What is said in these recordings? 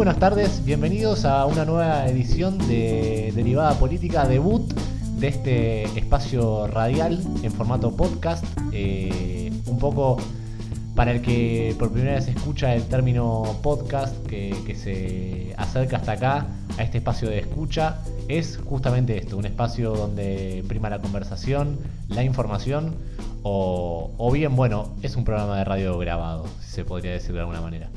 Buenas tardes, bienvenidos a una nueva edición de Derivada Política, debut de este espacio radial en formato podcast, eh, un poco para el que por primera vez escucha el término podcast, que, se acerca hasta acá, a este espacio de escucha, es justamente esto, un espacio donde prima la conversación, la información, o, o bien, bueno, es un programa de radio grabado, si se podría decir de alguna manera.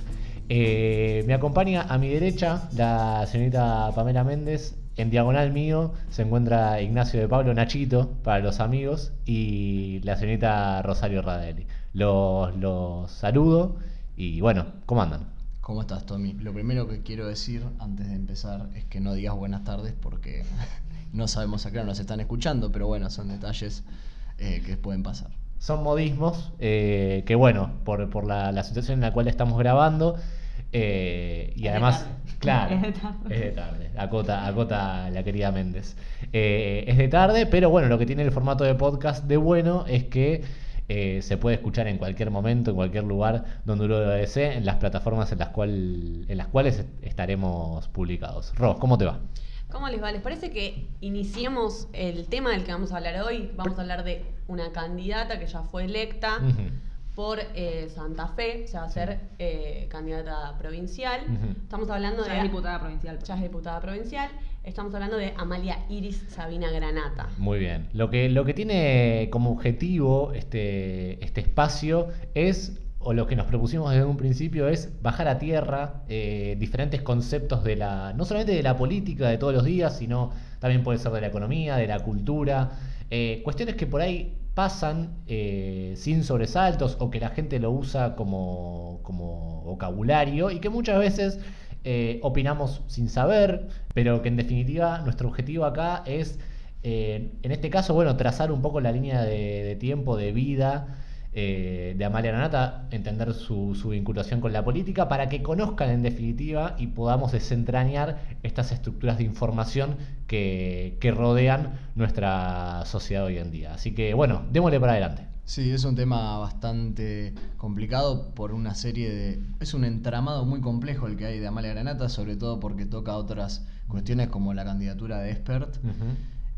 Eh, me acompaña a mi derecha la señorita Pamela Méndez. En diagonal mío se encuentra Ignacio de Pablo Nachito para los amigos y la señorita Rosario Radelli. Los, los saludo y bueno, ¿cómo andan? ¿Cómo estás, Tommy? Lo primero que quiero decir antes de empezar es que no digas buenas tardes porque no sabemos a qué nos están escuchando, pero bueno, son detalles eh, que pueden pasar. Son modismos eh, que bueno, por, por la, la situación en la cual estamos grabando eh, y además, claro, Es de tarde. es de tarde. Acota, acota la querida Méndez. Eh, es de tarde, pero bueno, lo que tiene el formato de podcast de bueno es que eh, se puede escuchar en cualquier momento, en cualquier lugar donde uno lo desee, en las plataformas en las, cual, en las cuales estaremos publicados. Ros, ¿cómo te va? ¿Cómo les va? ¿Les parece que iniciemos el tema del que vamos a hablar hoy? Vamos a hablar de una candidata que ya fue electa por eh, Santa Fe, o sea, va a ser eh, candidata provincial. Estamos hablando Ya de... es diputada provincial. Ya es diputada provincial. Estamos hablando de Amalia Iris Sabina Granata. Muy bien. Lo que, lo que tiene como objetivo este, este espacio es, o lo que nos propusimos desde un principio, es bajar a tierra eh, diferentes conceptos de la, no solamente de la política de todos los días, sino también puede ser de la economía, de la cultura, eh, cuestiones que por ahí pasan eh, sin sobresaltos o que la gente lo usa como, como vocabulario y que muchas veces opinamos sin saber, pero que en definitiva nuestro objetivo acá es, en este caso, bueno, trazar un poco la línea de tiempo, de vida eh, de Amalia Granata, entender su, su vinculación con la política, para que conozcan en definitiva y podamos desentrañar estas estructuras de información que, que rodean nuestra sociedad hoy en día. Así que bueno, démosle para adelante. Sí, es un tema bastante complicado por una serie de... Es un entramado muy complejo el que hay de Amalia Granata, sobre todo porque toca otras cuestiones como la candidatura de expert.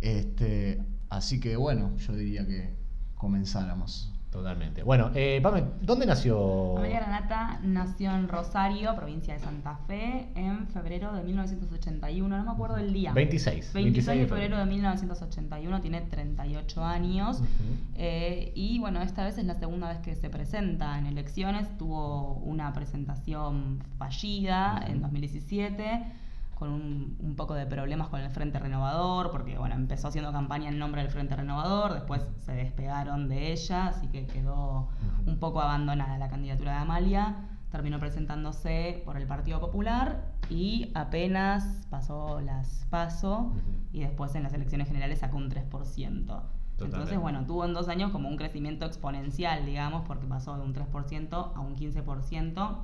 Este, así que bueno, yo diría que comenzáramos. Totalmente. Bueno, eh, Pame, ¿dónde nació? Amalia Granata nació en Rosario, provincia de Santa Fe, en febrero de 1981. No me acuerdo el día. 26. 26 de febrero de 1981, tiene 38 años. Ujú. Eh, y bueno, esta vez es la segunda vez que se presenta en elecciones. Tuvo una presentación fallida en 2017 con un, un poco de problemas con el Frente Renovador, porque bueno, empezó haciendo campaña en nombre del Frente Renovador, después se despegaron de ella, así que quedó un poco abandonada la candidatura de Amalia. Terminó presentándose por el Partido Popular y apenas pasó las PASO y después en las elecciones generales sacó un 3%. Entonces, bueno, tuvo en dos años como un crecimiento exponencial, digamos, porque pasó de un 3% a un 15%,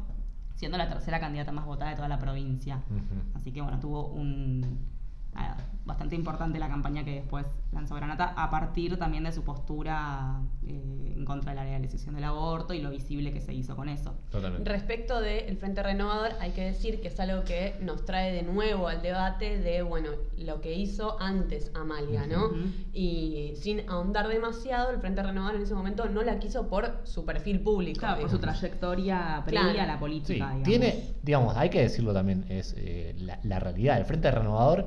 siendo la tercera candidata más votada de toda la provincia. Así que, bueno, tuvo un... nada, bastante importante la campaña que después lanzó Granata, a partir también de su postura eh, en contra de la legalización del aborto y lo visible que se hizo con eso. Totalmente. Respecto del Frente Renovador, hay que decir que es algo que nos trae de nuevo al debate de, bueno, lo que hizo antes Amalia, ¿no? Y sin ahondar demasiado, el Frente Renovador en ese momento no la quiso por su perfil público. Claro, por su trayectoria previa Claro. a la Sí, política, digamos. tiene, digamos, hay que decirlo también, es eh, la, la realidad. El Frente Renovador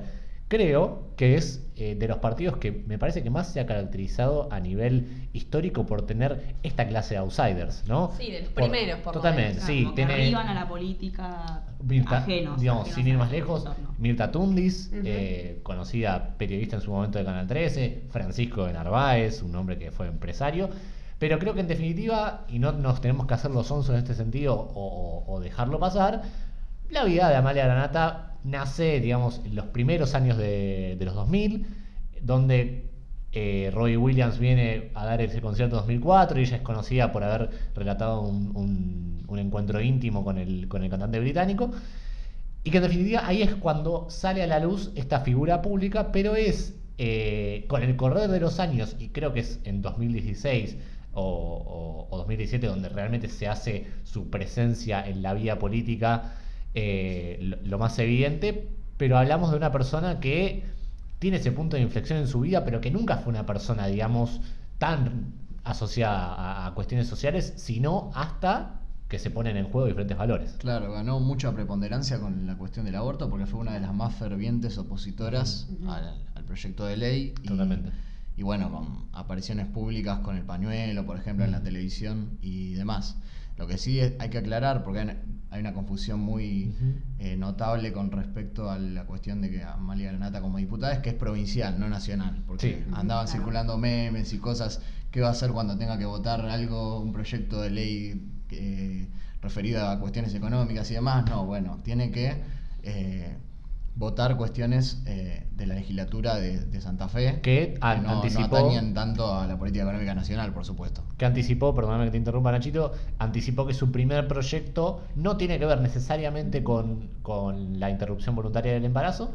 creo que es eh, de los partidos que me parece que más se ha caracterizado a nivel histórico por tener esta clase de outsiders, ¿no? Sí, de los Por- primeros, por Totalmente. Claro, sí. como que tiene arriban a la política Mirta, ajenos. digamos, ajenos sin ir a más lejos. Mirta Tundis, eh, conocida periodista en su momento de Canal 13, Francisco de Narváez, un hombre que fue empresario. Pero creo que en definitiva, y no nos tenemos que hacer los onzos en este sentido o, o dejarlo pasar, la vida de Amalia Granata nace, digamos, en los primeros años de, los 2000, donde eh, Robbie Williams viene a dar ese concierto en 2004 y ella es conocida por haber relatado un, encuentro íntimo con el, con el cantante británico. Y que en definitiva ahí es cuando sale a la luz esta figura pública, pero es eh, con el correr de los años, y creo que es en 2016 o, o- o 2017 donde realmente se hace su presencia en la vía política eh, lo, lo más evidente, pero hablamos de una persona que tiene ese punto de inflexión en su vida, pero que nunca fue una persona, digamos, tan asociada a, a cuestiones sociales, sino hasta que se ponen en juego diferentes valores. Claro, ganó mucha preponderancia con la cuestión del aborto porque fue una de las más fervientes opositoras al, al proyecto de ley. y- Totalmente. Y, bueno, con apariciones públicas con el pañuelo, por ejemplo, en la televisión y demás. Lo que sí es- hay que aclarar, porque hay una, hay una confusión muy eh, notable con respecto a la cuestión de que Amalia Granata como diputada es que es provincial, no nacional. Porque Sí. andaban Claro. circulando memes y cosas. ¿Qué va a hacer cuando tenga que votar algo, un proyecto de ley eh, referido a cuestiones económicas y demás? No, bueno, tiene que eh, votar cuestiones eh, de la legislatura de, de Santa Fe Que an- no, no anticipó- atañen tanto a la política económica nacional, por supuesto. que anticipó, perdóname que te interrumpa Nachito, anticipó que su primer proyecto no tiene que ver necesariamente con, con la interrupción voluntaria del embarazo,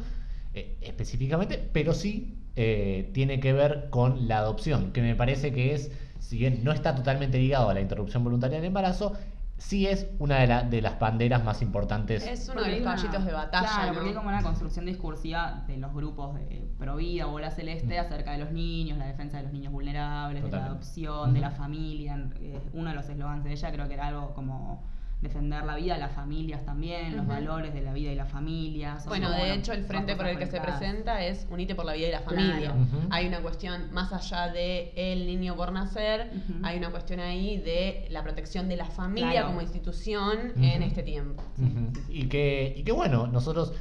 eh, específicamente, pero sí eh, tiene que ver con la adopción, que me parece que es, si bien no está totalmente ligado a la interrupción voluntaria del embarazo, sí es una de, la- de las banderas más importantes. Es uno Porque de los una- caballitos de batalla. Claro, ¿no? porque hay como una construcción discursiva de los grupos de Provida, Bola Celeste, Mm. acerca de los niños, la defensa de los niños vulnerables, de la adopción, de la familia. Eh, uno de los eslogans de ella creo que era algo como defender la vida, las familias también, los valores de la vida y la familia. Son Bueno, de hecho, el frente por el que se presenta es Unite por la vida y la Claro. familia. Hay una cuestión más allá de el niño por nacer, hay una cuestión ahí de la protección de la familia Claro. como institución en este tiempo. Y que, y que bueno, nosotros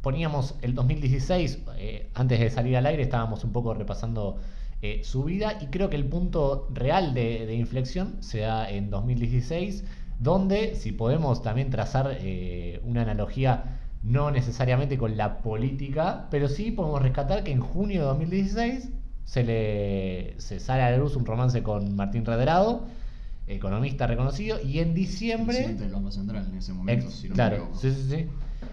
poníamos el 2016, eh, antes de salir al aire, estábamos un poco repasando eh, su vida y creo que el punto real de, de inflexión se da en 2016, donde si podemos también trazar eh, una analogía no necesariamente con la política, pero sí podemos rescatar que en junio de 2016 se le se sale a la luz un romance con Martín Redrado, economista reconocido, y en diciembre... Presidente del Banco Central en ese momento, Ex- si no me claro, equivoco. sí, sí, sí.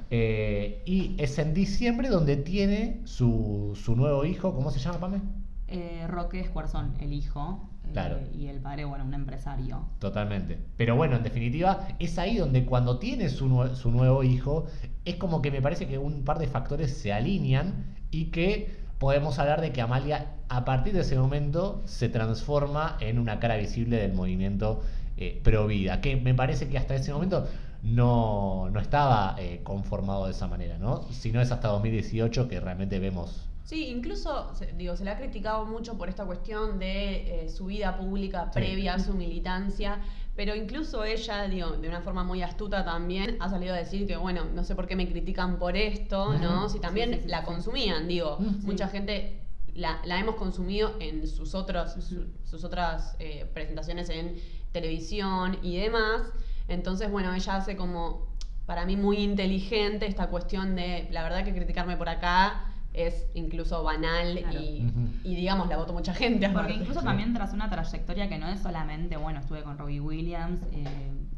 Eh, y es en diciembre donde tiene su, su nuevo hijo, ¿cómo se llama, Pame? Eh, Roque Escuarzón, el hijo. Eh, y el padre, bueno, un empresario. Totalmente. Pero bueno, en definitiva, es ahí donde cuando tiene su, nue- su nuevo hijo, es como que me parece que un par de factores se alinean y que podemos hablar de que Amalia, a partir de ese momento, se transforma en una cara visible del movimiento eh, pro vida, que me parece que hasta ese momento no, no estaba eh, conformado de esa manera, ¿no? Si no es hasta 2018 que realmente vemos Sí, incluso, se- digo, se le ha criticado mucho por esta cuestión de eh, su vida pública Sí. previa a su militancia, pero incluso ella, digo, de una forma muy astuta también, ha salido a decir que, bueno, no sé por qué me critican por esto, ¿no? Si también Sí, sí, sí, la consumían, digo, Mm, mucha gente la, la hemos consumido en sus, otros, su- sus otras eh, presentaciones en televisión y demás. Entonces, bueno, ella hace como, para mí, muy inteligente esta cuestión de, la verdad que criticarme por acá es incluso banal Claro. y, digamos, la voto mucha gente. Porque aparte. incluso Sí. también tras una trayectoria que no es solamente, bueno, estuve con Robbie Williams eh,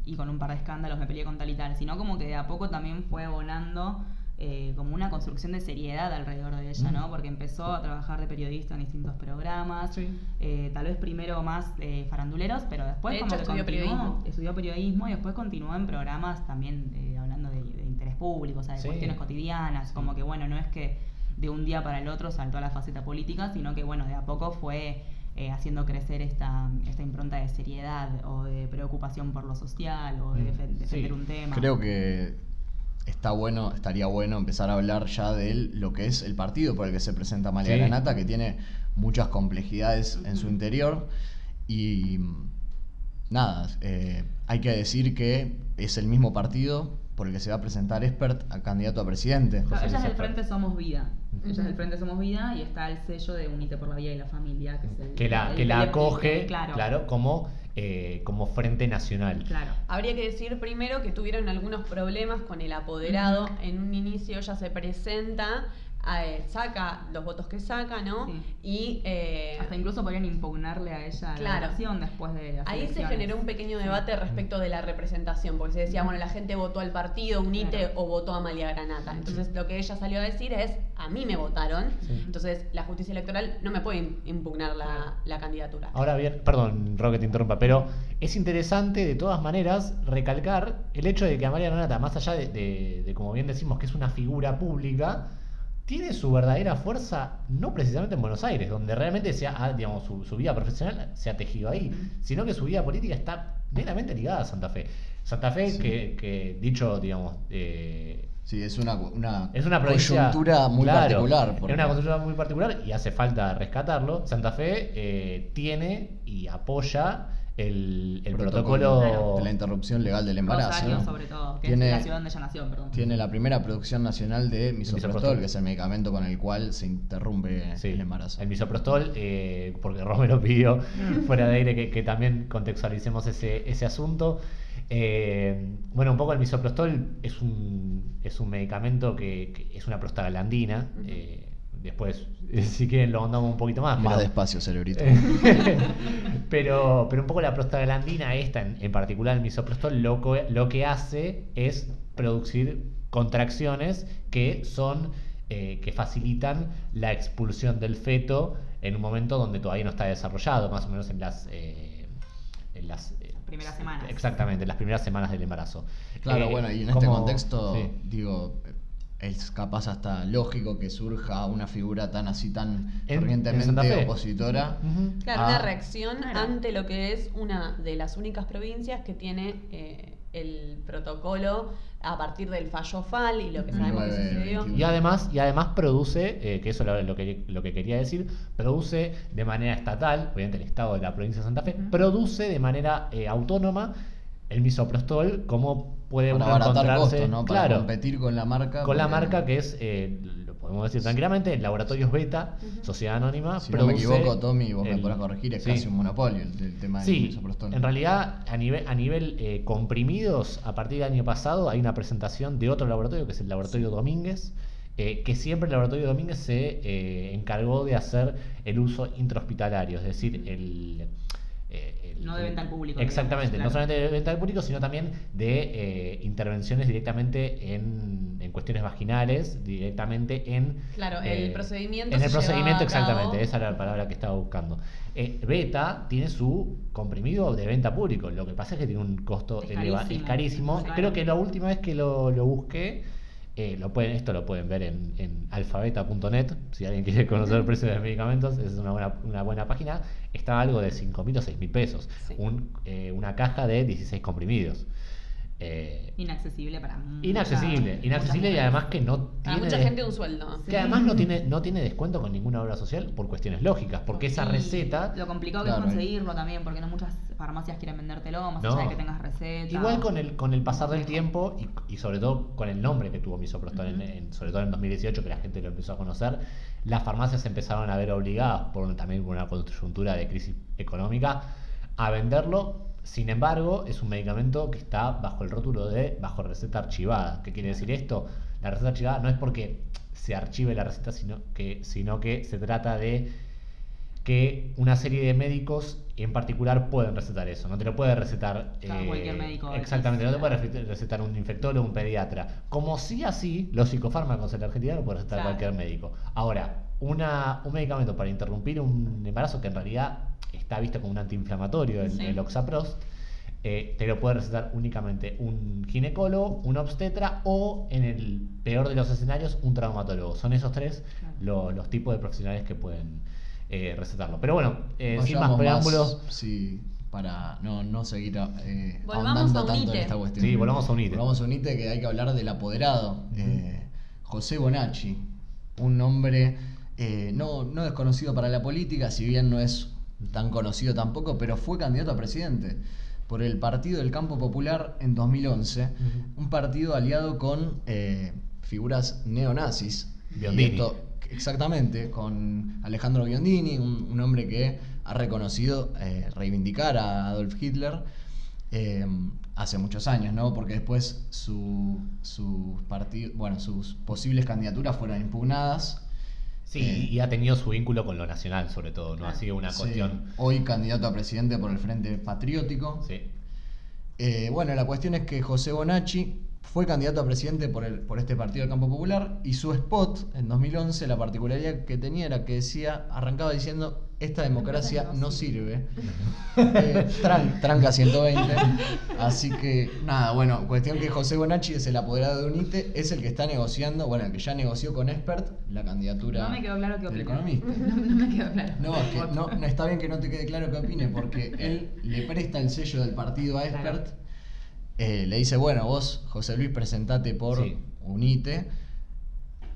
y con un par de escándalos me peleé con tal y tal, sino como que de a poco también fue abonando eh, como una construcción de seriedad alrededor de ella, Mm. ¿no? Porque empezó a trabajar de periodista en distintos programas, Sí. eh, tal vez primero más eh, faranduleros, pero después De como hecho, que estudió continuó, periodismo. estudió periodismo y después continuó en programas también eh, hablando de, de interés público, o sea, de Sí. cuestiones cotidianas, como que bueno, no es que de un día para el otro saltó a la faceta política, sino que bueno, de a poco fue eh, haciendo crecer esta, esta impronta de seriedad o de preocupación por lo social o de Mm, defen- defender sí. un tema. Creo que está bueno, estaría bueno empezar a hablar ya de él, lo que es el partido por el que se presenta Sí. Granata, que tiene muchas complejidades en su interior. Y nada, eh, hay que decir que es el mismo partido por el que se va a presentar Expert a candidato a presidente. Claro, ella es del. Frente Somos Vida. Ella es del Frente Somos Vida y está el sello de Unite por la Vida y la Familia, que es el que la, el que la acoge, claro. claro, como, eh, como frente nacional. Claro. Habría que decir primero que tuvieron algunos problemas con el apoderado. En un inicio ella se presenta, eh, saca los votos que saca, ¿no? Sí. Y eh, Hasta incluso podrían impugnarle a ella Claro. la elección después de las ahí se generó un pequeño debate respecto de la representación, porque se decía, bueno, la gente votó al partido, unite Claro. o votó a Amalia Granata. Entonces lo que ella salió a decir es, a mí me votaron, Sí. entonces la justicia electoral no me puede impugnar la, la candidatura. Ahora bien, perdón, Roque, te interrumpa, pero es interesante de todas maneras recalcar el hecho de que Amalia Granata, más allá de, de- de, como bien decimos, que es una figura pública, tiene su verdadera fuerza no precisamente en Buenos Aires, donde realmente se ha, ah, digamos, su, su vida profesional se ha tejido ahí, sino que su vida política está meramente ligada a Santa Fe. Santa Fe, Sí. que, que dicho, digamos, eh, Sí, es una, una, es una provincia coyuntura muy claro, particular. Es una coyuntura muy particular y hace falta rescatarlo. Santa Fe eh, tiene y apoya el, el protocolo, de la interrupción legal del embarazo. Rosario, ¿no? sobre todo, que Tiene- es la ciudad donde ella nació, perdón. Tiene la primera producción nacional de misoprostol, misoprostol. que es el medicamento con el cual se interrumpe Sí, el embarazo. El misoprostol, eh, porque Romero pidió fuera de aire que, que también contextualicemos ese, ese asunto. Eh, bueno, un poco el misoprostol es un, es un medicamento que, que es una prostaglandina. eh, después, si quieren, lo ahondamos un poquito más. Más pero- despacio, cerebrito. pero, pero un poco la prostaglandina esta, en, en particular el misoprostol, lo, lo que hace es producir contracciones que son eh, que facilitan la expulsión del feto en un momento donde todavía no está desarrollado, más o menos en las eh, en las eh, Primeras semanas. Exactamente, en las primeras semanas del embarazo. Claro, Eh, bueno, y en este contexto, sí. digo, es capaz hasta lógico que surja una figura tan así, tan fervientemente opositora. Claro, Ah. una reacción Claro. ante lo que es una de las únicas provincias que tiene eh, el protocolo a partir del fallo FAL y lo que sabemos que 19, sucedió. 21. Y además, y además produce, eh, que eso es lo, lo que, lo que quería decir, produce de manera estatal, obviamente el Estado de la provincia de Santa Fe, produce de manera eh, autónoma el misoprostol, como puede Para uno abaratar encontrarse, costos, ¿no? Para claro, competir con la marca. con la porque- marca que es, eh, lo podemos decir tranquilamente, Laboratorios Beta, Ujú. Sociedad Anónima, Si no me equivoco, Tommy, vos me el- podrás corregir, es sí. casi un monopolio el, el tema del Sí, misoprostol. en realidad a nivel, a nivel eh, comprimidos, a partir del año pasado hay una presentación de otro laboratorio, que es el Laboratorio Domínguez, eh, que siempre el Laboratorio Domínguez se eh, encargó de hacer el uso intrahospitalario, es decir, el... eh, el- No de venta al público, Exactamente, digamos, no solamente de venta al público, sino también de eh, intervenciones directamente en, en cuestiones vaginales, directamente en... Claro, eh, el procedimiento En el procedimiento, cabo- exactamente, esa era la palabra que estaba buscando. Eh, Beta tiene su comprimido de venta público, lo que pasa es que tiene un costo elevado, es carísimo. Creo que la última vez que lo, lo busqué, eh, lo pueden, esto lo pueden ver en, en alfabeta.net, si alguien quiere conocer el precio de los medicamentos, es una buena, una buena página, estaba algo de 5 mil o 6 mil pesos, Sí. Un, eh, una caja de 16 comprimidos. Eh, Inaccesible para mucha- inaccesible, muchas inaccesible y mujeres. además que no Para tiene... mucha de- gente un sueldo. que además no tiene, no tiene descuento con ninguna obra social por cuestiones lógicas, porque esa Y receta... Lo complicado que Claro, es conseguirlo también, porque no muchas farmacias quieren vendértelo, más No. allá de que tengas receta. Igual con el, con el pasar del tiempo y, y sobre todo con el nombre que tuvo misoprostol, en- Ujú. en- sobre todo en 2018 que la gente lo empezó a conocer, las farmacias empezaron a ver obligadas, por también por una coyuntura de crisis económica, a venderlo. Sin embargo, es un medicamento que está bajo el rótulo de bajo receta archivada. ¿Qué quiere decir esto? La receta archivada no es porque se archive la receta, sino que, sino que se trata de que una serie de médicos en particular pueden recetar eso. No te lo puede recetar Claro, cualquier médico Exactamente, no te puede recetar- un infectólogo, un pediatra. Como sí así, los psicofármacos en la Argentina lo puede recetar Claro. cualquier médico. Ahora, una, un medicamento para interrumpir un embarazo que en realidad está visto como un antiinflamatorio, el, Sí. el Oxaprost, eh, te lo puede recetar únicamente un ginecólogo, un obstetra o, en el peor de los escenarios, un traumatólogo. Son esos tres Claro. lo- los tipos de profesionales que pueden eh, recetarlo. Pero bueno, eh, sin más preámbulos, sí, para no, no seguir eh, Volvamos ahondando a tanto en esta cuestión. Sí, volvamos a UNITE. Volvamos a UNITE, que hay que hablar del apoderado. eh, José Bonacci, un nombre eh, no, no desconocido para la política, si bien no es tan conocido tampoco, pero fue candidato a presidente por el Partido del Campo Popular en 2011, Ujú. un partido aliado con eh, figuras neonazis. Biondini. Esto- exactamente, con Alejandro Biondini, un, un hombre que ha reconocido eh, reivindicar a Adolf Hitler. eh, hace muchos años, ¿no? Porque después su, partidos, bueno, sus posibles candidaturas fueron impugnadas. Sí, Eh, y ha tenido su vínculo con lo nacional, sobre todo, ¿no? Ha Claro. sido una Sí, cuestión. Hoy candidato a presidente por el Frente Patriótico. Sí. Eh, bueno, la cuestión es que José Bonacci fue candidato a presidente por, el, por este partido del Campo Popular y su spot en 2011, la particularidad que tenía era que decía, arrancaba diciendo, esta democracia no sirve. Eh, tran- tranca 120. Así que, nada, bueno, cuestión que José Bonacci es el apoderado de UNITE, es el que está negociando, bueno, el que ya negoció con Expert la candidatura No me quedó claro qué del economista. No, no me quedó claro. No, es que no, no está bien que no te quede claro qué opine, porque él le presta el sello del partido a Claro. Expert. eh, le dice, bueno, vos, José Luis, presentate por Sí. UNITE.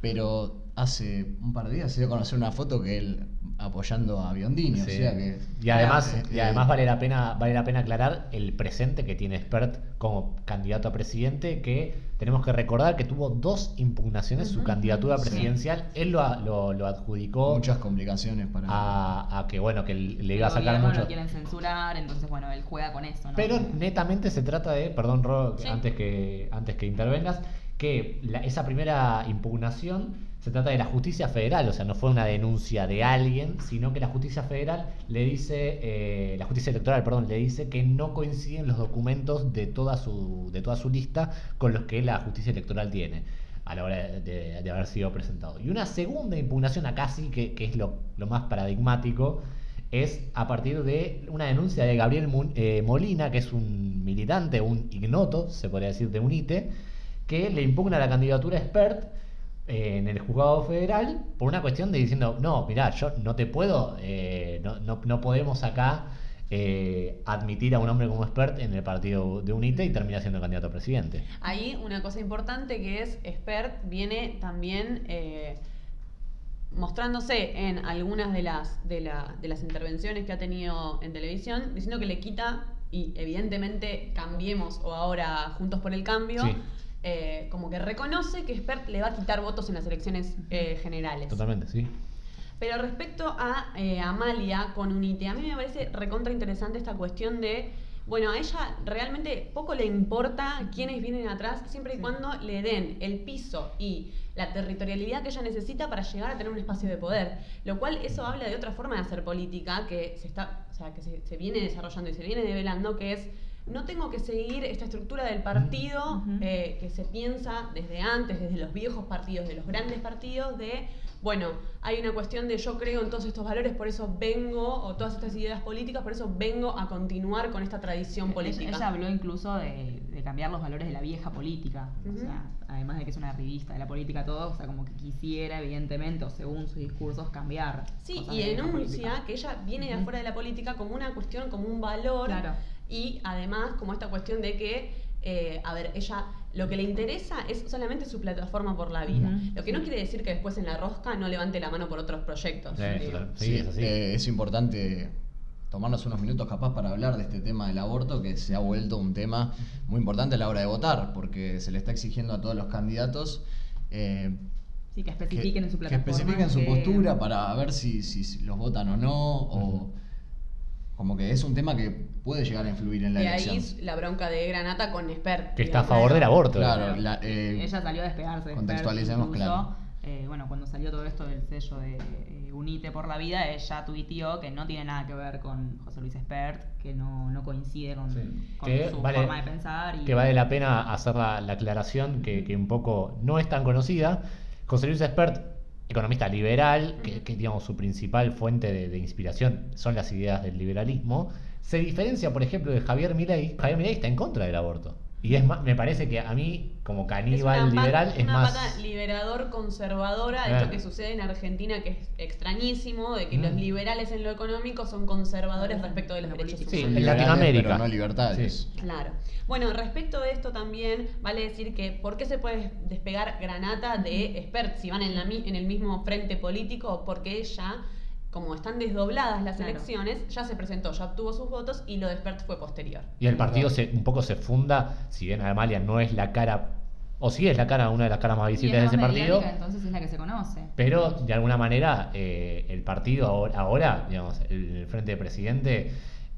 Pero hace un par de días se dio a conocer una foto que él apoyando a Biondini. O sea que. y además, eh, y además vale la pena, vale la pena aclarar el presente que tiene Spert como candidato a presidente, que tenemos que recordar que tuvo dos impugnaciones su candidatura Sí. presidencial. Él lo, a- lo, lo adjudicó Muchas complicaciones para. a, a que bueno, que le iba a sacar mucho. lo quieren censurar, entonces bueno, él juega con eso, ¿no? Pero netamente se trata de, perdón Ro, Sí. antes, que, antes que intervengas, que la- esa primera impugnación se trata de la justicia federal, o sea, no fue una denuncia de alguien, sino que la justicia federal le dice, eh, la justicia electoral, perdón, le dice que no coinciden los documentos de toda su, de toda su lista con los que la justicia electoral tiene a la hora de, haber sido presentado. Y una segunda impugnación acá sí que, es lo, más paradigmático, es a partir de una denuncia de Gabriel eh, Molina, que es un militante, un ignoto, se podría decir, de UNITE, que le impugna la candidatura expert eh, en el juzgado federal por una cuestión de diciendo, no, mirá, yo no te puedo, eh, no, no, no podemos acá eh, admitir a un hombre como expert en el partido de UNITE y termina siendo candidato a presidente. Ahí una cosa importante que es Expert viene también eh, mostrándose en algunas de las, de, la- de las intervenciones que ha tenido en televisión, diciendo que le quita, y evidentemente cambiemos o ahora Juntos por el Cambio, Sí. Eh, como que reconoce que Expert le va a quitar votos en las elecciones eh, generales. Totalmente, sí. Pero respecto a eh, Amalia con UNITE, a mí me parece recontra interesante esta cuestión de, bueno, a ella realmente poco le importa quiénes vienen atrás, siempre y cuando le den el piso y la territorialidad que ella necesita para llegar a tener un espacio de poder. Lo cual eso habla de otra forma de hacer política que se está, o sea, que se, se viene desarrollando y se viene develando, que es no tengo que seguir esta estructura del partido eh, que se piensa desde antes, desde los viejos partidos, de los grandes partidos, de, bueno, hay una cuestión de yo creo en todos estos valores, por eso vengo, o todas estas ideas políticas, por eso vengo a continuar con esta tradición Ella- política. Ella, habló incluso de, de cambiar los valores de la vieja política. O sea, además de que es una revista de la política todo, o sea, como que quisiera, evidentemente, o según sus discursos, cambiar. Sí, y enuncia que ella viene de afuera de la política como una cuestión, como un valor. Claro. Y además como esta cuestión de que, eh, a ver, ella lo que le interesa es solamente su plataforma por la vida. Lo que no quiere decir que después en la rosca no levante la mano por otros proyectos. Sí, total. Sí, Sí, es así. eh, es importante tomarnos unos minutos capaz para hablar de este tema del aborto que se ha vuelto un tema muy importante a la hora de votar porque se le está exigiendo a todos los candidatos eh, Sí, que especifiquen en su que plataforma. especifiquen su que- postura para ver si, si- si los votan o no o como que es un tema que puede llegar a influir en la De elección. ahí la bronca de Granata con Expert. Que está a favor del aborto. Claro, la- eh, Ella salió a despegarse de contextualicemos, claro. eh, bueno, cuando salió todo esto del sello de eh, Unite por la Vida, ella tuiteó que no tiene nada que ver con José Luis Espert, que no, no coincide con, Sí. con Que su vale- forma de pensar. Y, que vale la pena hacer la, la aclaración que, que un poco no es tan conocida. José Luis Espert, economista liberal, que, digamos su principal fuente de, de inspiración son las ideas del liberalismo, se diferencia, por ejemplo, de Javier Milei. Javier Milei está en contra del aborto. Y es más, me parece que a mí, como Es caníbal una, liberal, pata, es una más... pata liberador conservadora, de esto que sucede en Argentina, que es extrañísimo, de que Mm. los liberales en lo económico son conservadores respecto de los La derechos política. Sí, humanos. en liberales, Latinoamérica. pero no libertades. Sí. Claro. Bueno, respecto de esto también, vale decir que ¿por qué se puede despegar Granata de Expert si van en, la, mi- en el mismo frente político? Porque ella, como están desdobladas las Claro. elecciones, ya se presentó, ya obtuvo sus votos y lo de Expert fue posterior. Y el partido se, un poco se funda, si bien Amalia no es la cara, o sí es la cara, una de las caras más visibles de ese partido, entonces es la que se conoce. pero de alguna manera eh, el partido ahora, ahora, digamos, el, el frente de presidente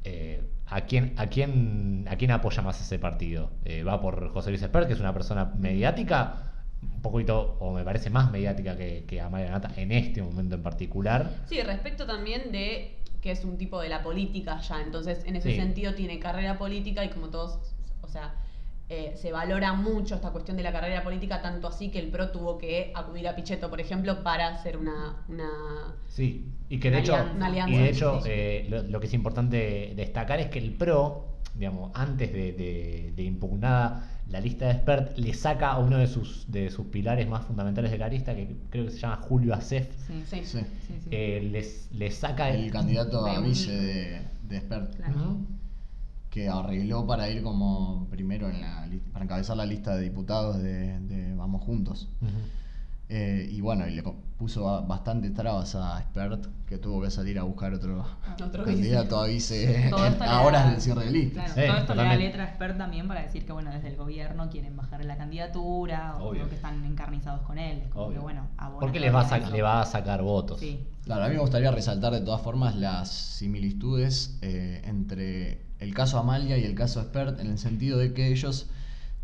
eh, ¿a, quién, a, quién, ¿a quién apoya más ese partido? Eh, ¿Va por José Luis Esper, que es una persona mediática? Un poquito, o me parece más mediática que, que Amalia Nata en este momento en particular. Sí, respecto también de que es un tipo de la política ya, entonces en ese Sí. sentido tiene carrera política y como todos, o sea, eh, se valora mucho esta cuestión de la carrera política, tanto así que el PRO tuvo que acudir a Pichetto, por ejemplo, para hacer una... una Sí, y que de hecho, alianza. Y de hecho eh, lo, lo que es importante destacar es que el PRO, digamos, antes de, de- de impugnada la lista de expert, le saca a uno de sus, de sus pilares más fundamentales de la lista, que creo que se llama Julio Acef, Sí, Sí. Sí. sí, sí. eh, les, les saca El candidato a vice de, de Expert, Claro. Que arregló para ir como primero en la para encabezar la lista de diputados de, de Vamos Juntos. Eh, y bueno, y le puso ba- bastante trabas a Expert, que tuvo que salir a buscar otro, Otro candidato a vice a horas del cierre de lista. Claro, Sí, todo esto le da totalmente. letra a expert también para decir que bueno, desde el gobierno quieren bajar la candidatura o que están encarnizados con él. Es como que bueno, Porque les va, a le va a sacar votos. Sí. Claro, a mí me gustaría resaltar de todas formas las similitudes eh, entre el caso Amalia y el caso Expert en el sentido de que ellos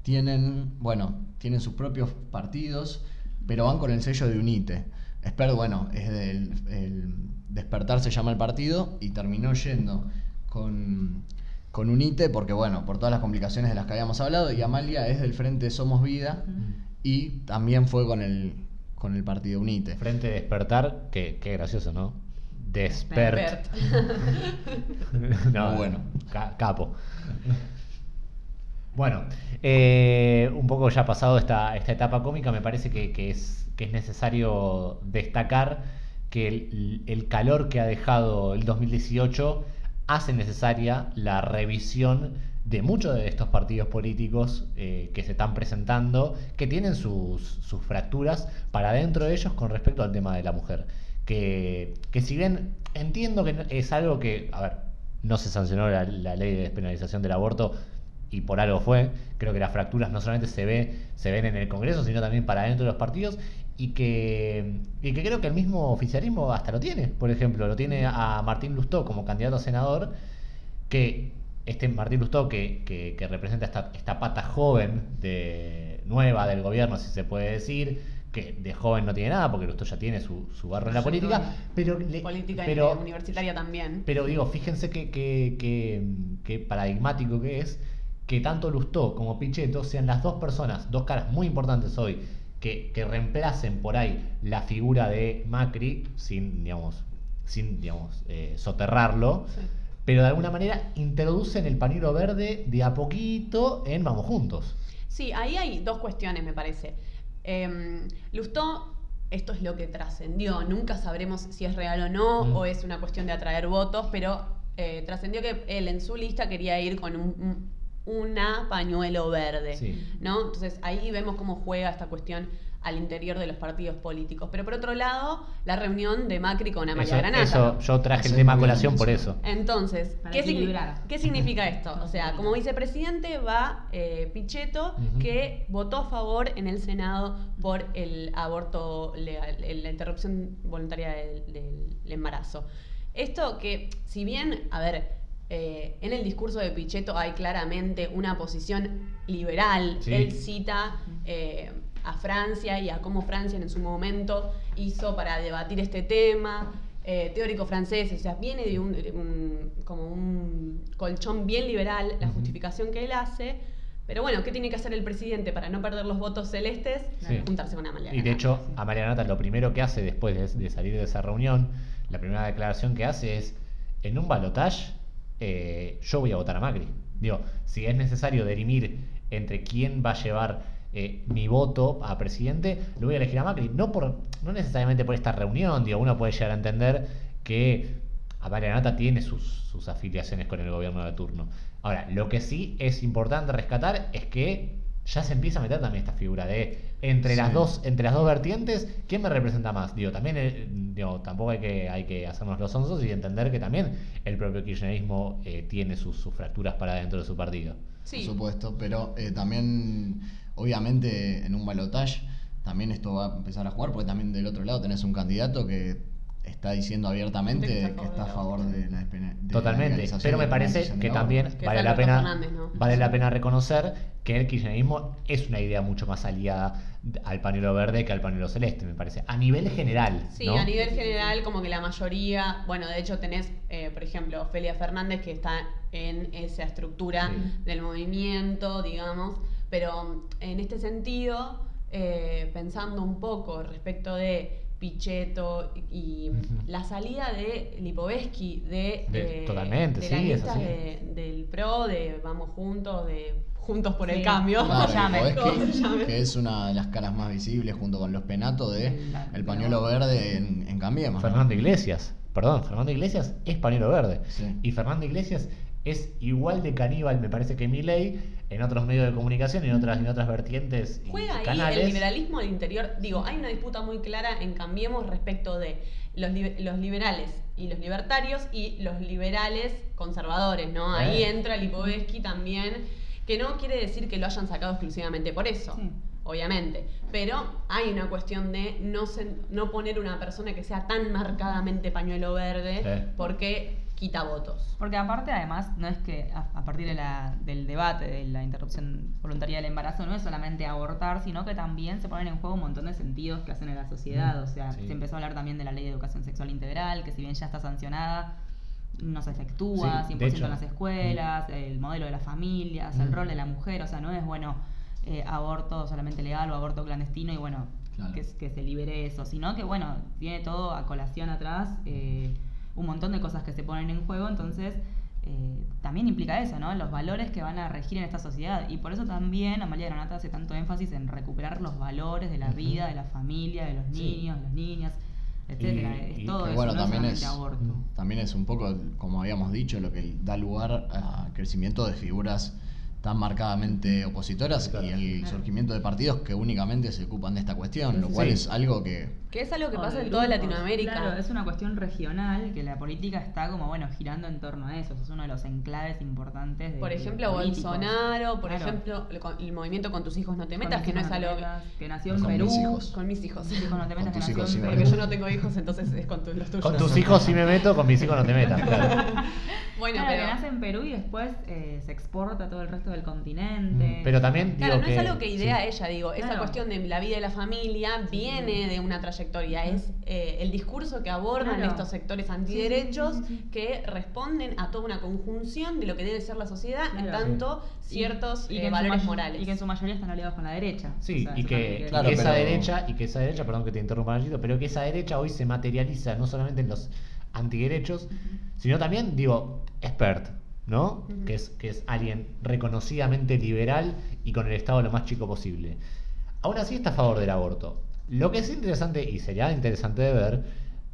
tienen, bueno, tienen sus propios partidos, pero van con el sello de UNITE. Expert, bueno, es del el Despertar se llama el partido y terminó yendo con, con UNITE porque, bueno, por todas las complicaciones de las que habíamos hablado, y Amalia es del Frente Somos Vida y también fue con el, con el partido UNITE. Frente de despertar, que, qué gracioso, ¿no? Despert. No, Muy bueno. ca- capo. Bueno, eh, un poco ya pasado esta, esta etapa cómica, me parece que, es, que es necesario destacar que el, calor que ha dejado el 2018 hace necesaria la revisión de muchos de estos partidos políticos eh, que se están presentando, que tienen sus, sus fracturas para dentro de ellos con respecto al tema de la mujer. Que, que si bien entiendo que es algo que, a ver, no se sancionó la, la ley de despenalización del aborto y por algo fue, creo que las fracturas no solamente se, ve, se ven en el Congreso, sino también para dentro de los partidos y que, y que creo que el mismo oficialismo hasta lo tiene. Por ejemplo, lo tiene a Martín Lustó como candidato a senador, que este Martín Lustó que, que- que representa esta, esta pata joven de, nueva del gobierno, si se puede decir, que de joven no tiene nada, porque Lustó ya tiene su, su barro en la política, pero, le- Política pero, universitaria también. pero digo, fíjense que, que- que paradigmático que es que tanto Lustó como Pichetto sean las dos personas, dos caras muy importantes hoy, que, que reemplacen por ahí la figura de Macri sin, digamos, sin, digamos, eh, soterrarlo, Sí. pero de alguna manera introducen el pañuelo verde de a poquito en Vamos Juntos. Sí, ahí hay dos cuestiones, me parece. Eh, Lustó, esto es lo que trascendió. Nunca sabremos si es real o no, Mm. o es una cuestión de atraer votos, pero eh, trascendió que él en su lista quería ir con un, un- una pañuelo verde. Sí. ¿no? Entonces ahí vemos cómo juega esta cuestión al interior de los partidos políticos. Pero por otro lado, la reunión de Macri con Amalia Eso, Granata. eso, yo traje el tema colación por eso. Entonces, ¿qué, signi- equilibrar. qué significa esto? O sea, como vicepresidente va eh, Pichetto, que votó a favor en el Senado por el aborto legal, la interrupción voluntaria del, del embarazo. Esto que, si bien, a ver, eh, en el discurso de Pichetto hay claramente una posición liberal, Sí. él cita eh, a Francia y a cómo Francia en su momento hizo para debatir este tema, eh, teórico francés, o sea, viene de un, de un- como un colchón bien liberal la justificación que él hace, pero bueno, ¿qué tiene que hacer el presidente para no perder los votos celestes? Sí. Juntarse con Amalia. Y de hecho, Amalia Granata lo primero que hace después de, de salir de esa reunión, la primera declaración que hace es, en un balotaje, eh, yo voy a votar a Macri. Digo, si es necesario dirimir entre quién va a llevar eh, mi voto a presidente, lo voy a elegir a Macri. No, por, no necesariamente por esta reunión, digo, uno puede llegar a entender que Amalia Granata tiene sus afiliaciones con el gobierno de turno. Ahora, lo que sí es importante rescatar es que ya se empieza a meter también esta figura de entre las dos entre las dos vertientes quién me representa más digo también eh, digo, tampoco hay que hay que hacernos los onzos y entender que también el propio kirchnerismo eh, tiene sus, sus fracturas para dentro de su partido. Sí. por supuesto, pero eh, también, obviamente, en un balotaje, también esto va a empezar a jugar, porque también del otro lado tenés un candidato que está diciendo abiertamente Que está a que favor está a del favor de la, espena- de la Totalmente, pero me parece que también Que vale la pena ¿no? vale la pena reconocer que el kirchnerismo es una idea mucho más aliada al pañuelo verde que al pañuelo celeste, me parece, a nivel general. Sí, ¿no? a nivel general, como que la mayoría, bueno, de hecho tenés, eh, por ejemplo, Ofelia Fernández, que está en esa estructura Sí. del movimiento, digamos, pero en este sentido, eh, pensando un poco respecto de Pichetto y la salida de Lipovetsky de, De- eh, totalmente, de sí, así. de- del PRO, de Vamos Juntos, de Juntos por el. Cambio. Que es una de las caras más visibles junto con los penatos de El- el pañuelo verde en, en Cambiemos. ¿no? Fernando Iglesias, perdón, Fernando Iglesias es pañuelo verde. Sí. Y Fernando Iglesias es igual de caníbal, me parece, que Milei en otros medios de comunicación y en otras, en otras vertientes y Juega ahí canales. el liberalismo al interior. Digo, hay una disputa muy clara en Cambiemos respecto de los, los liberales y los libertarios y los liberales conservadores, ¿no? Ahí Eh. entra Lipovetsky también, que no quiere decir que lo hayan sacado exclusivamente por eso. Sí. Obviamente, pero hay una cuestión de no, sen- no poner una persona que sea tan marcadamente pañuelo verde Sí. porque quita votos. Porque aparte, además, no es que a, a partir de la- del debate de la interrupción voluntaria del embarazo no es solamente abortar, sino que también se ponen en juego un montón de sentidos que hacen en la sociedad. Mm, O sea, sí. se empezó a hablar también de la ley de educación sexual integral, que si bien ya está sancionada, no se efectúa Sí, 100% de hecho. en las escuelas, el modelo de las familias, el Mm. rol de la mujer. O sea, no es bueno eh, aborto solamente legal o aborto clandestino y bueno, Claro. que, que se libere eso, sino que bueno, tiene todo a colación atrás. eh, un montón de cosas que se ponen en juego, entonces eh, también implica eso, ¿no? Los valores que van a regir en esta sociedad. Y por eso también Amalia Granata hace tanto énfasis en recuperar los valores de la vida, de la familia, de los Sí. niños, de las niñas, etcétera. Y- es y todo eso, bueno, no también es- aborto. También es un poco, como habíamos dicho, lo que da lugar al crecimiento de figuras tan marcadamente opositoras Claro. y el Claro. surgimiento de partidos que únicamente se ocupan de esta cuestión, lo cual Sí. es algo que Que es algo que pasa en toda. Latinoamérica. Claro, es una cuestión regional que la política está como, bueno, girando en torno a eso. Es uno de los enclaves importantes de Por ejemplo. Bolsonaro, por Claro. ejemplo, el, con- el movimiento con tus hijos no te Con metas, que no es algo que nació en Con Perú. mis hijos. con mis hijos. Mis hijos no te metas, Con que tus nació hijos en sí me Perú. Porque meto. yo no tengo hijos, entonces es con tu- los tuyos. Con tus hijos sí me meto, con mis hijos no te metas. claro. Bueno, Claro, pero, que nace en Perú y después eh, se exporta a todo el resto del continente. Mm, Pero también claro, digo no que, es algo que idea sí. ella, digo, esa Claro. cuestión de la vida de la familia viene de una trayectoria, es eh, el discurso que abordan Claro. estos sectores antiderechos Sí, sí, sí, sí. que responden a toda una conjunción de lo que debe ser la sociedad, en tanto Y- ciertos y eh, que valores morales. Y que en su mayoría están aliados con la derecha. Sí, O sea, y que, y esa pero- derecha, y que esa derecha, perdón que te interrumpa Nachito, pero que esa derecha hoy se materializa no solamente en los antiderechos, sino también, digo, expert, ¿no? Que, es, que es alguien reconocidamente liberal y con el Estado lo más chico posible. Aún así está a favor del aborto. Lo que es interesante, y sería interesante de ver,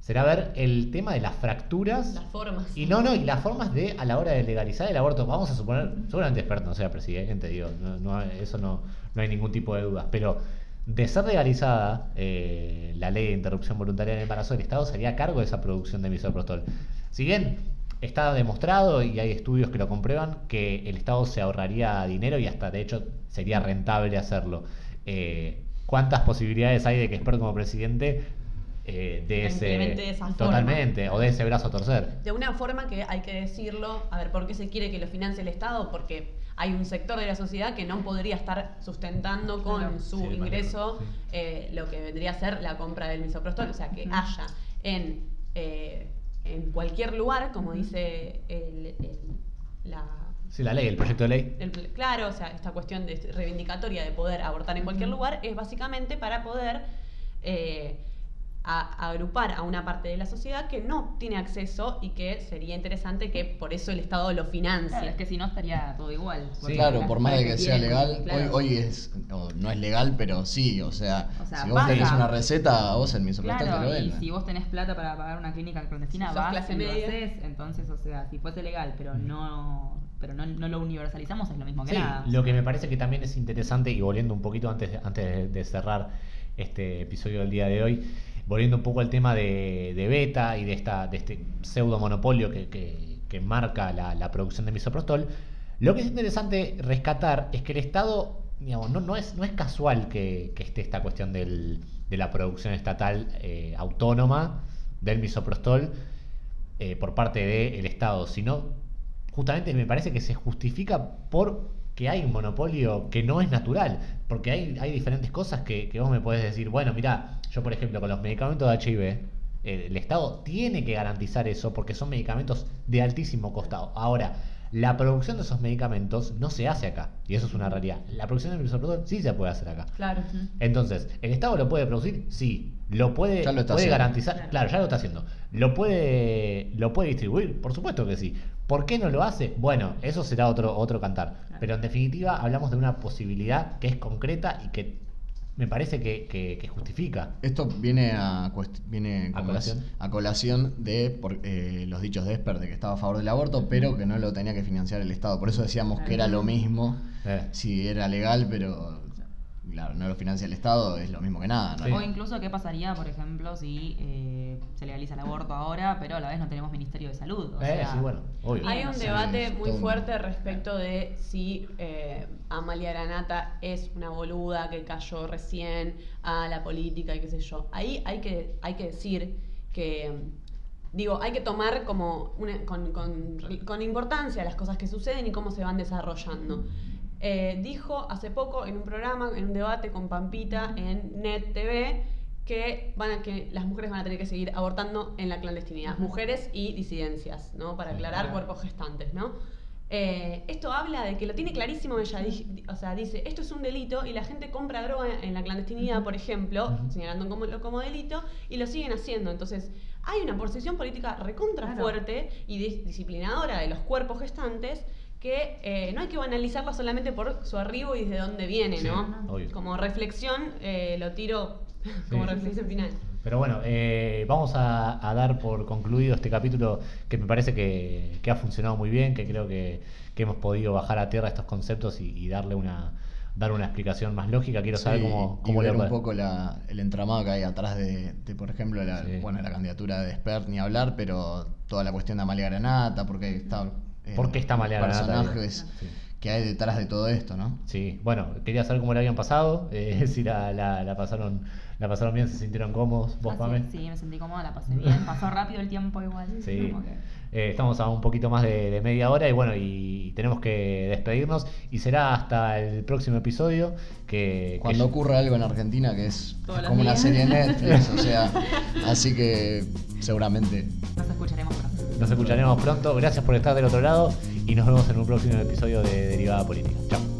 será ver el tema de las fracturas Las formas. y no, no, y las formas de a la hora de legalizar el aborto, vamos a suponer, seguramente experto no sea presidente, digo, no, no eso no, no hay ningún tipo de dudas, pero de ser legalizada eh, la ley de interrupción voluntaria del embarazo, el Estado sería a cargo de esa producción de misoprostol. Si bien está demostrado y hay estudios que lo comprueban que el Estado se ahorraría dinero y hasta de hecho sería rentable hacerlo. Eh, ¿Cuántas posibilidades hay de que Expert como presidente eh, de ese de esa forma. totalmente o de ese brazo a torcer? De una forma que hay que decirlo, a ver, ¿por qué se quiere que lo financie el Estado? Porque hay un sector de la sociedad que no podría estar sustentando con Claro. su Sí, ingreso sí. eh, lo que vendría a ser la compra del misoprostol. O sea, que haya en, eh, en cualquier lugar, como dice el- el- la, Sí, la ley, el proyecto de ley. el- claro, o sea, esta cuestión de reivindicatoria de poder abortar en cualquier lugar es básicamente para poder eh, a- agrupar a una parte de la sociedad que no tiene acceso y que sería interesante que por eso el Estado lo financie. Claro, es que si no estaría todo igual. Claro, por más de que sea tienen, legal, claro. hoy, hoy es, o no es legal, pero sí, o sea, O sea, si vos tenés una receta, vos misoprostol te Claro, lo y venden. si vos tenés plata para pagar una clínica clandestina, Si vas clase y lo media. haces, entonces, o sea, si fuese legal, pero no pero no, no lo universalizamos, es lo mismo que Sí, nada. lo que me parece que también es interesante, y volviendo un poquito antes, antes de cerrar este episodio del día de hoy, volviendo un poco al tema de, Beta y de, este pseudo monopolio que, marca la, producción de misoprostol, lo que es interesante rescatar es que el Estado, digamos, no, es, casual que, esté esta cuestión de la producción estatal eh, autónoma del misoprostol eh, por parte del Estado, sino justamente me parece que se justifica por que hay un monopolio que no es natural, porque hay, hay diferentes cosas que, vos me podés decir, bueno, mira, yo por ejemplo con los medicamentos de HIV, el Estado tiene que garantizar eso porque son medicamentos de altísimo costado. Ahora, la producción de esos medicamentos no se hace acá, y eso es una realidad. La producción de misoprostol sí se puede hacer acá. Claro. Entonces, ¿el Estado lo puede producir? Sí. ¿Lo puede, Ya lo está puede haciendo. garantizar? Claro, ya lo está haciendo. ¿Lo puede, ¿Lo puede distribuir? Por supuesto que sí. ¿Por qué no lo hace? Bueno, eso será otro, otro cantar. Pero en definitiva hablamos de una posibilidad que es concreta y que me parece que, que- que justifica. Esto viene a, viene ¿A como colación? es, a colación de por- eh, los dichos de Esper de que estaba a favor del aborto, pero que no lo tenía que financiar el Estado. Por eso decíamos que era lo mismo Eh. si era legal, pero claro, no lo financia el Estado, es lo mismo que nada. ¿no? Sí. O incluso qué pasaría, por ejemplo, si eh, se legaliza el aborto ahora, pero a la vez no tenemos Ministerio de Salud. O Eh, sea, sí, bueno, obvio. Hay un debate muy todo fuerte respecto de si eh, Amalia Granata es una boluda que cayó recién a la política y qué sé yo. Ahí hay que, hay que decir que, digo, hay que tomar como una- con, con- con importancia las cosas que suceden y cómo se van desarrollando. Eh, dijo hace poco en un programa, en un debate con Pampita en Net TV, que, van a, que las mujeres van a tener que seguir abortando en la clandestinidad. Mujeres y disidencias, ¿no? Para aclarar cuerpos gestantes, ¿no? Eh, esto habla de que lo tiene clarísimo ella, o sea, dice, esto es un delito y la gente compra droga en la clandestinidad, por ejemplo, señalando como, como delito, y lo siguen haciendo. Entonces, hay una posición política recontra Claro. fuerte y dis- disciplinadora de los cuerpos gestantes que eh, no hay que banalizarla solamente por su arribo y de dónde viene, Sí, ¿no? obvio. Como reflexión, eh, lo tiro como Sí. reflexión final. Pero bueno, eh, vamos a, a dar por concluido este capítulo que me parece que, que ha funcionado muy bien, que creo que, que hemos podido bajar a tierra estos conceptos y, y darle una dar una explicación más lógica. Quiero saber Sí, cómo, y cómo ver un poco la- el entramado que hay atrás de, de, por ejemplo, la, Sí. bueno, la candidatura de Spert, ni hablar, pero toda la cuestión de Amalia Granata, porque está... ¿Por qué está Granata? Personajes Sí. Que hay detrás de todo esto, ¿no? Sí, bueno, quería saber cómo le habían pasado, eh, si la, la- la pasaron la pasaron bien, se sintieron cómodos, vos, así- Pame. Sí, me sentí cómoda, la pasé bien. Pasó rápido el tiempo igual. Sí. como que- Eh, estamos a un poquito más de, de media hora y bueno, y tenemos que despedirnos y será hasta el próximo episodio que... que Cuando ocurra algo en Argentina que es Todos como una serie de Netflix, o sea, así que seguramente Nos escucharemos pronto. nos escucharemos pronto. Gracias por estar del otro lado y nos vemos en un próximo episodio de Derivada Política. Chao.